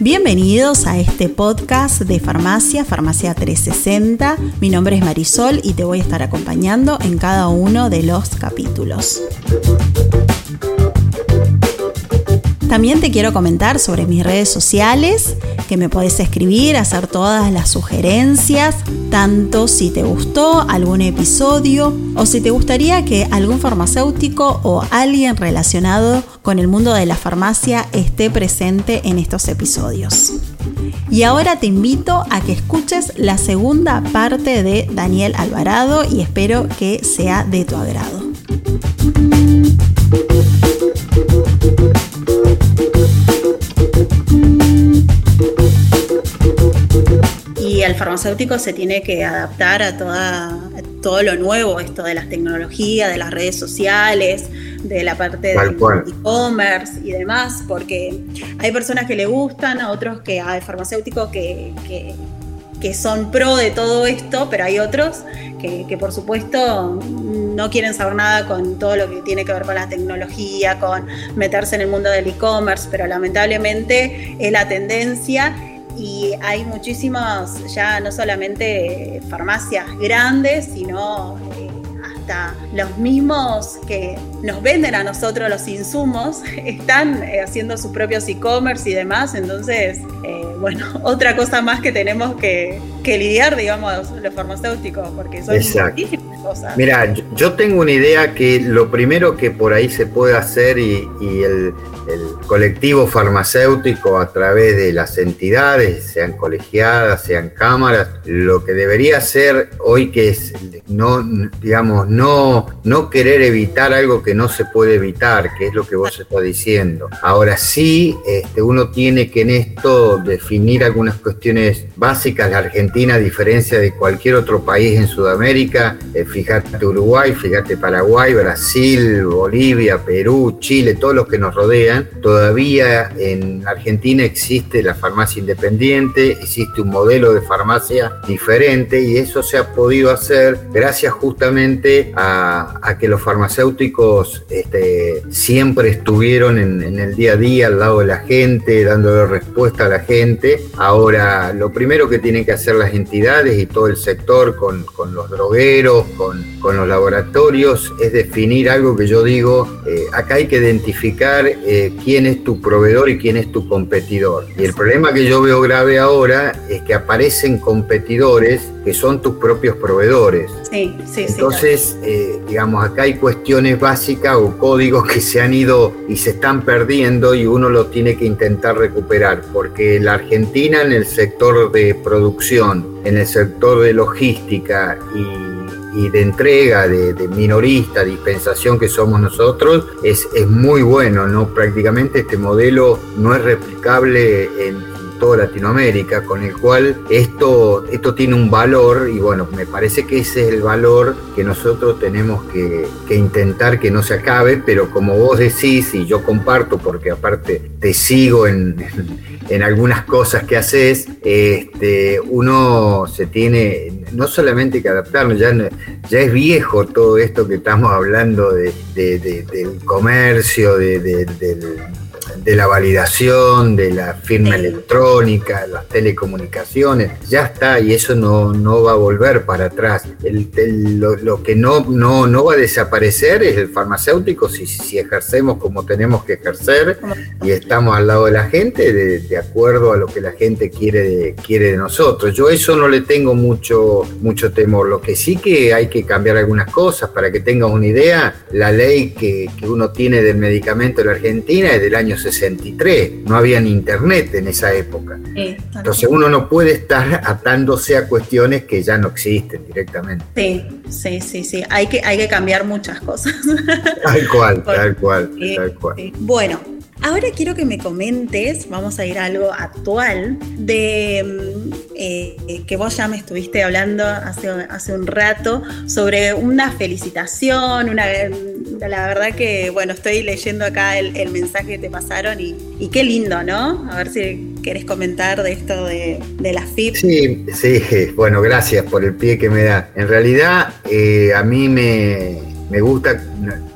Bienvenidos a este podcast de farmacia, Farmacia 360. Mi nombre es Marisol y te voy a estar acompañando en cada uno de los capítulos. También te quiero comentar sobre mis redes sociales, que me podés escribir, hacer todas las sugerencias, tanto si te gustó algún episodio o si te gustaría que algún farmacéutico o alguien relacionado con el mundo de la farmacia esté presente en estos episodios. Y ahora te invito a que escuches la segunda parte de Daniel Alvarado y espero que sea de tu agrado. El farmacéutico se tiene que adaptar a, toda, todo lo nuevo, esto de las tecnologías, de las redes sociales, de la parte del e-commerce y demás, porque hay personas que le gustan, a otros que hay farmacéuticos que, que, son pro de todo esto, pero hay otros que, que, por supuesto no quieren saber nada con todo lo que tiene que ver con la tecnología, con meterse en el mundo del e-commerce, pero lamentablemente es la tendencia y hay muchísimas, ya no solamente farmacias grandes, sino eh, hasta los mismos que nos venden a nosotros los insumos están eh, haciendo sus propios e-commerce y demás. Entonces, eh, bueno, otra cosa más que tenemos que, lidiar, digamos, los farmacéuticos, porque son muchísimas cosas. Mira, yo tengo una idea que lo primero que por ahí se puede hacer y, el, colectivo farmacéutico a través de las entidades, sean colegiadas, sean cámaras, lo que debería ser hoy que es no, digamos, no, no querer evitar algo que no se puede evitar, que es lo que vos estás diciendo. Ahora sí, este, uno tiene que en esto definir algunas cuestiones básicas. La Argentina, a diferencia de cualquier otro país en Sudamérica, eh, fíjate Uruguay, fíjate Paraguay, Brasil, Bolivia, Perú, Chile, todos los que nos rodean, Todavía en Argentina existe la farmacia independiente, existe un modelo de farmacia diferente y eso se ha podido hacer gracias justamente a, que los farmacéuticos este, siempre estuvieron en, el día a día al lado de la gente, dándole respuesta a la gente. Ahora, lo primero que tienen que hacer las entidades y todo el sector con, los drogueros, con, los laboratorios, es definir algo que yo digo, eh, acá hay que identificar eh, quién es tu proveedor y quién es tu competidor. Y el problema que yo veo grave ahora es que aparecen competidores que son tus propios proveedores. Sí, sí, Entonces, eh, digamos, acá hay cuestiones básicas o códigos que se han ido y se están perdiendo y uno lo tiene que intentar recuperar, porque la Argentina en el sector de producción, en el sector de logística y y de entrega de, minorista, dispensación que somos nosotros, es, es muy bueno, ¿no? Prácticamente este modelo no es replicable en, toda Latinoamérica, con el cual esto, esto tiene un valor y bueno, me parece que ese es el valor que nosotros tenemos que, que, intentar que no se acabe, pero como vos decís y yo comparto, porque aparte te sigo en, en algunas cosas que haces, este, uno se tiene no solamente que adaptarnos, ya, ya es viejo todo esto que estamos hablando de, del comercio, de, del de la validación, de la firma electrónica, las telecomunicaciones, ya está y eso no, no va a volver para atrás. lo, que no, no, no va a desaparecer es el farmacéutico si, si ejercemos como tenemos que ejercer y estamos al lado de la gente de, acuerdo a lo que la gente quiere de, quiere de nosotros. Yo eso no le tengo mucho, mucho temor. Lo que sí que hay que cambiar algunas cosas para que tengas una idea, la ley que, que uno tiene del medicamento en la Argentina es del año 63, no había ni internet en esa época. Entonces uno no puede estar atándose a cuestiones que ya no existen directamente. Sí, sí, sí, sí, hay que, hay que cambiar muchas cosas. Tal cual, tal cual, tal cual. Bueno, Ahora quiero que me comentes, vamos a ir a algo actual, de mm, eh, que vos ya me estuviste hablando hace, hace un rato sobre una felicitación, una, la verdad que, bueno, estoy leyendo acá el, mensaje que te pasaron y, qué lindo, ¿no? A ver si querés comentar de esto de, de la FIP. Sí, sí, bueno, gracias por el pie que me da. En realidad, eh, a mí me, me gusta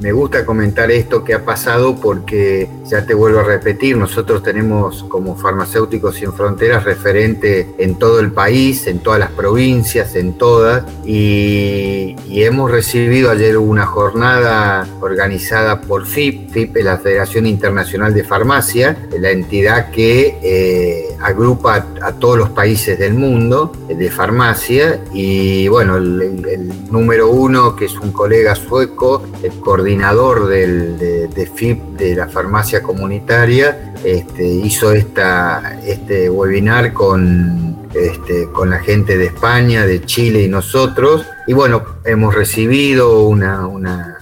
me gusta comentar esto que ha pasado porque, ya te vuelvo a repetir, nosotros tenemos como farmacéuticos sin fronteras referente en todo el país, en todas las provincias, en todas, y, hemos recibido ayer una jornada organizada por FIP, FIP es la Federación Internacional de Farmacia, la entidad que eh, agrupa a, todos los países del mundo de farmacia, y bueno, el número uno, que es un colega sueco, coordinador del, de, FIP de la farmacia comunitaria, este, hizo esta, este webinar con, este, con la gente de España, de Chile y nosotros. Y bueno, hemos recibido una, una,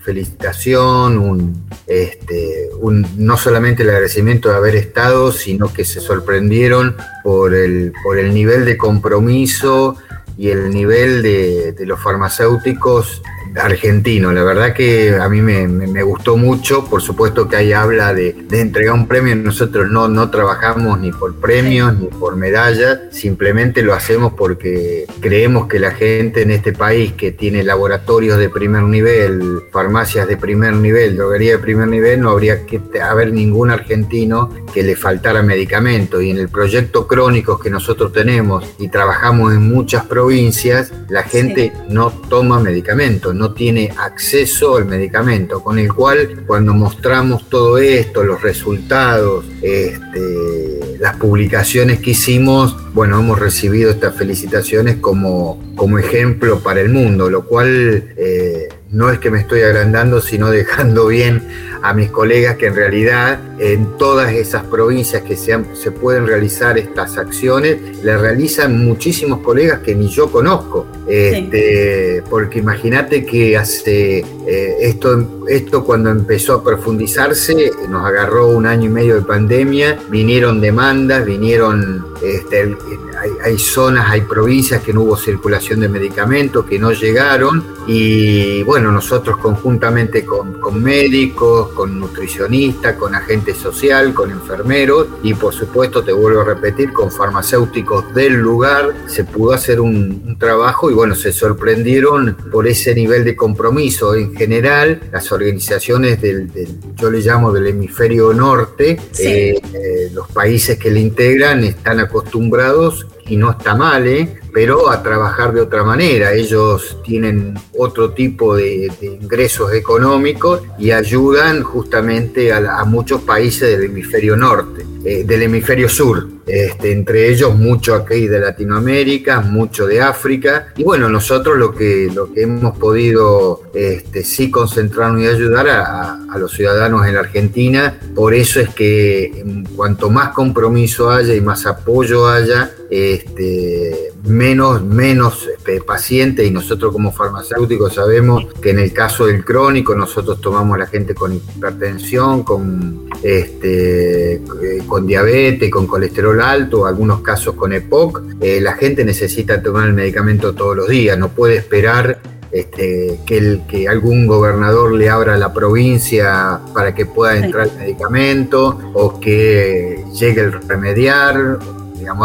felicitación, un, este, un, no solamente el agradecimiento de haber estado, sino que se sorprendieron por el, por el nivel de compromiso y el nivel de, de los farmacéuticos argentino. La verdad que a mí me, gustó mucho. Por supuesto que ahí habla de, entregar un premio. Nosotros no, no trabajamos ni por premios ni por medallas. Simplemente lo hacemos porque creemos que la gente en este país que tiene laboratorios de primer nivel, farmacias de primer nivel, droguería de primer nivel, no habría que haber ningún argentino que le faltara medicamento. Y en el proyecto Crónicos que nosotros tenemos y trabajamos en muchas provincias, la gente no toma medicamentos no tiene acceso al medicamento, con el cual cuando mostramos todo esto, los resultados, este, las publicaciones que hicimos, bueno, hemos recibido estas felicitaciones como, como ejemplo para el mundo, lo cual eh, no es que me estoy agrandando, sino dejando bien a mis colegas que en realidad en todas esas provincias que se, se pueden realizar estas acciones, las realizan muchísimos colegas que ni yo conozco. Este, porque imagínate que hace eh, esto, esto cuando empezó a profundizarse, nos agarró un año y medio de pandemia, vinieron demandas, vinieron, este, hay, zonas, hay provincias que no hubo circulación de medicamentos, que no llegaron, y bueno, nosotros conjuntamente con, con médicos, con nutricionistas, con agentes social, con enfermeros y por supuesto, te vuelvo a repetir, con farmacéuticos del lugar, se pudo hacer un, trabajo y bueno, se sorprendieron por ese nivel de compromiso. En general, las organizaciones del, yo le llamo del hemisferio norte, eh, eh, los países que le integran están acostumbrados y no está mal, ¿eh? pero a trabajar de otra manera. Ellos tienen otro tipo de, ingresos económicos y ayudan justamente a, muchos países del hemisferio norte, eh, del hemisferio sur. Este, entre ellos mucho aquí de Latinoamérica, mucho de África. Y bueno, nosotros lo que, lo que hemos podido este, sí concentrarnos y ayudar a, los ciudadanos en la Argentina. Por eso es que cuanto más compromiso haya y más apoyo haya, este, menos, menos pacientes y nosotros como farmacéuticos sabemos que en el caso del crónico nosotros tomamos a la gente con hipertensión, con, eh, con diabetes, con colesterol alto, algunos casos con EPOC. Eh, la gente necesita tomar el medicamento todos los días, no puede esperar este, que, el, que algún gobernador le abra la provincia para que pueda entrar el medicamento o que llegue el remediar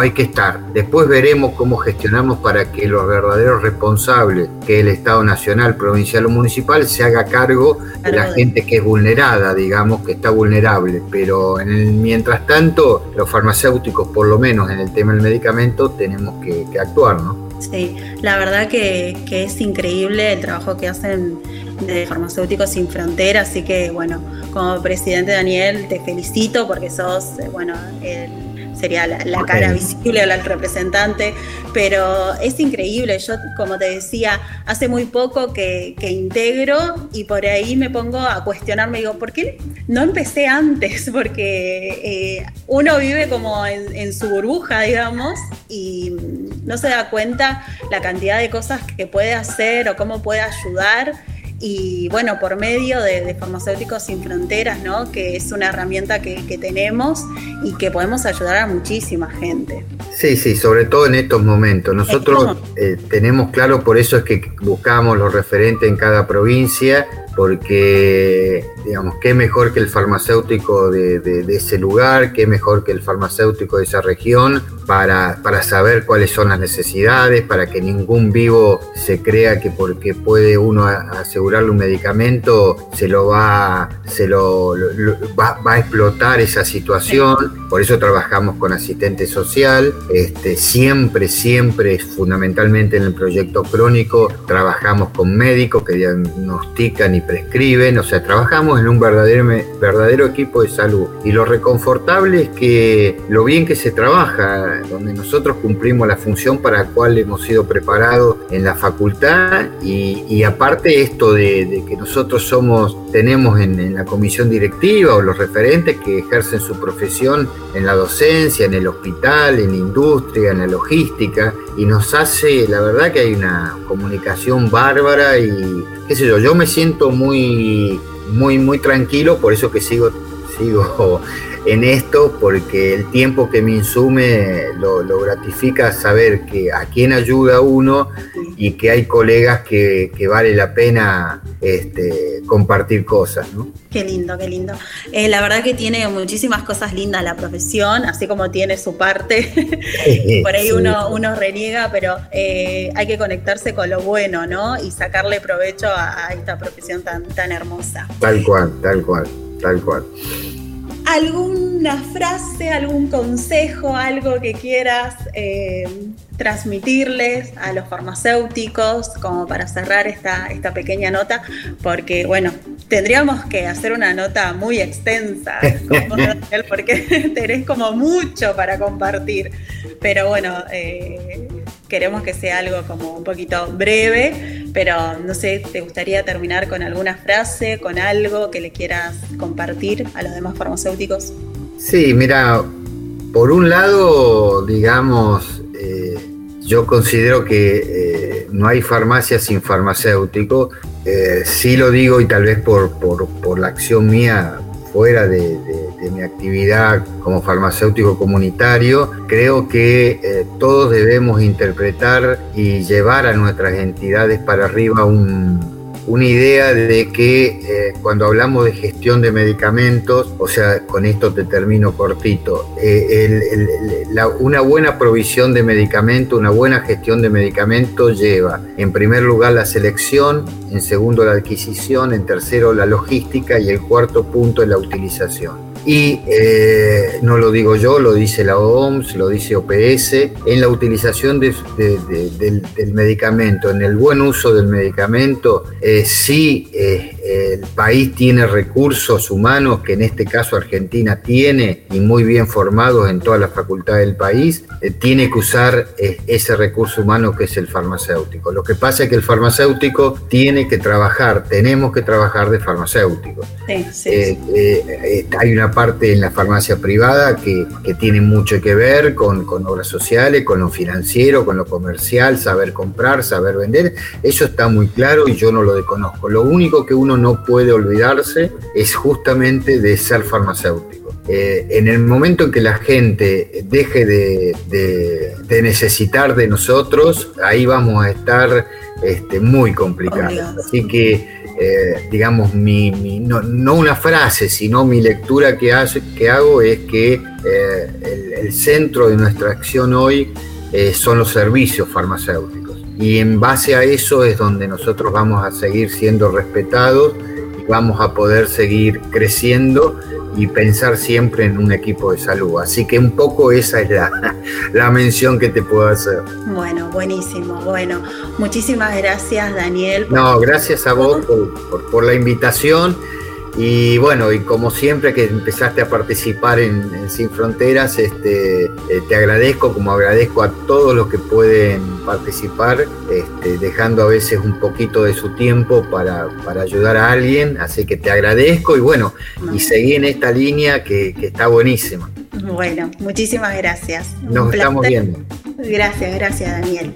hay que estar. Después veremos cómo gestionamos para que los verdaderos responsables, que el Estado Nacional, Provincial o Municipal, se haga cargo de la gente que es vulnerada, digamos, que está vulnerable. Pero en el, mientras tanto, los farmacéuticos, por lo menos en el tema del medicamento, tenemos que, actuar, ¿no? Sí, la verdad que, que, es increíble el trabajo que hacen de Farmacéuticos Sin Fronteras, así que bueno, como presidente Daniel te felicito porque sos, eh, bueno, el sería la, cara visible o el representante, pero es increíble. Yo, como te decía, hace muy poco que, integro y por ahí me pongo a cuestionarme, digo, ¿por qué no empecé antes? Porque eh, uno vive como en, su burbuja, digamos, y no se da cuenta la cantidad de cosas que puede hacer o cómo puede ayudar y bueno, por medio de, Farmacéuticos Sin Fronteras, ¿no? que es una herramienta que, tenemos y que podemos ayudar a muchísima gente. Sí, sí, sobre todo en estos momentos. Nosotros eh, tenemos claro, por eso es que buscamos los referentes en cada provincia, porque, digamos, qué mejor que el farmacéutico de, ese lugar, qué mejor que el farmacéutico de esa región para, para, saber cuáles son las necesidades, para que ningún vivo se crea que porque puede uno asegurarle un medicamento se lo va, se lo, va, a explotar esa situación. Por eso trabajamos con asistente social. Este, siempre, siempre, fundamentalmente en el proyecto crónico, trabajamos con médicos que diagnostican y prescriben. O sea, trabajamos en un verdadero, verdadero equipo de salud. Y lo reconfortable es que lo bien que se trabaja, donde nosotros cumplimos la función para la cual hemos sido preparados en la facultad y, aparte esto de, que nosotros somos, tenemos en, la comisión directiva o los referentes que ejercen su profesión en la docencia, en el hospital, en la industria, en la logística y nos hace, la verdad que hay una comunicación bárbara y qué sé yo, yo me siento muy, muy, muy tranquilo, por eso que sigo, sigo en esto porque el tiempo que me insume lo, gratifica saber que a quién ayuda uno y que hay colegas que, vale la pena este, compartir cosas. ¿no? Qué lindo, qué lindo. Eh, la verdad que tiene muchísimas cosas lindas la profesión, así como tiene su parte. Por ahí uno, uno reniega, pero eh, hay que conectarse con lo bueno, ¿no? Y sacarle provecho a, a esta profesión tan, tan hermosa. Tal cual, tal cual, tal cual. ¿Alguna frase, algún consejo, algo que quieras eh, transmitirles a los farmacéuticos como para cerrar esta, esta pequeña nota? Porque, bueno, tendríamos que hacer una nota muy extensa, porque tenés como mucho para compartir. Pero bueno, eh, queremos que sea algo como un poquito breve, pero no sé, ¿te gustaría terminar con alguna frase, con algo que le quieras compartir a los demás farmacéuticos? Sí, mira, por un lado, digamos, eh, yo considero que eh, no hay farmacia sin farmacéutico. Eh, sí lo digo y tal vez por, por la acción mía fuera de, mi actividad como farmacéutico comunitario, creo que eh, todos debemos interpretar y llevar a nuestras entidades para arriba un, una idea de que eh, cuando hablamos de gestión de medicamentos, o sea, con esto te termino cortito, eh, una buena provisión de medicamentos, una buena gestión de medicamentos lleva en primer lugar la selección, en segundo la adquisición, en tercero la logística y el cuarto punto es la utilización y eh, no lo digo yo, lo dice la OMS, lo dice OPS, en la utilización del, medicamento, en el buen uso del medicamento, eh, sí eh, el país tiene recursos humanos, que en este caso Argentina tiene, y muy bien formados en todas las facultades del país, tiene que usar ese recurso humano que es el farmacéutico. Lo que pasa es que el farmacéutico tiene que trabajar, tenemos que trabajar de farmacéutico. hay una parte en la farmacia privada que, tiene mucho que ver con, obras sociales, con lo financiero, con lo comercial, saber comprar, saber vender. Eso está muy claro y yo no lo desconozco. Lo único que uno no puede olvidarse es justamente de ser farmacéutico. Eh, en el momento en que la gente deje de, necesitar de nosotros, ahí vamos a estar este, muy complicados. Así que eh, digamos, mi, no, una frase, sino mi lectura que, hace, que hago es que eh, el, centro de nuestra acción hoy eh, son los servicios farmacéuticos. Y en base a eso es donde nosotros vamos a seguir siendo respetados y vamos a poder seguir creciendo y pensar siempre en un equipo de salud. Así que un poco esa es la, la mención que te puedo hacer. Bueno, buenísimo. Bueno, muchísimas gracias Daniel. No, gracias a vos por, por la invitación y bueno, y como siempre que empezaste a participar en, Sin Fronteras, este, eh, te agradezco, como agradezco a todos los que pueden participar, este, dejando a veces un poquito de su tiempo para, ayudar a alguien. Así que te agradezco y bueno, y seguí en esta línea que, que está buenísima. Bueno, muchísimas gracias. Nos estamos viendo. Gracias, gracias Daniel.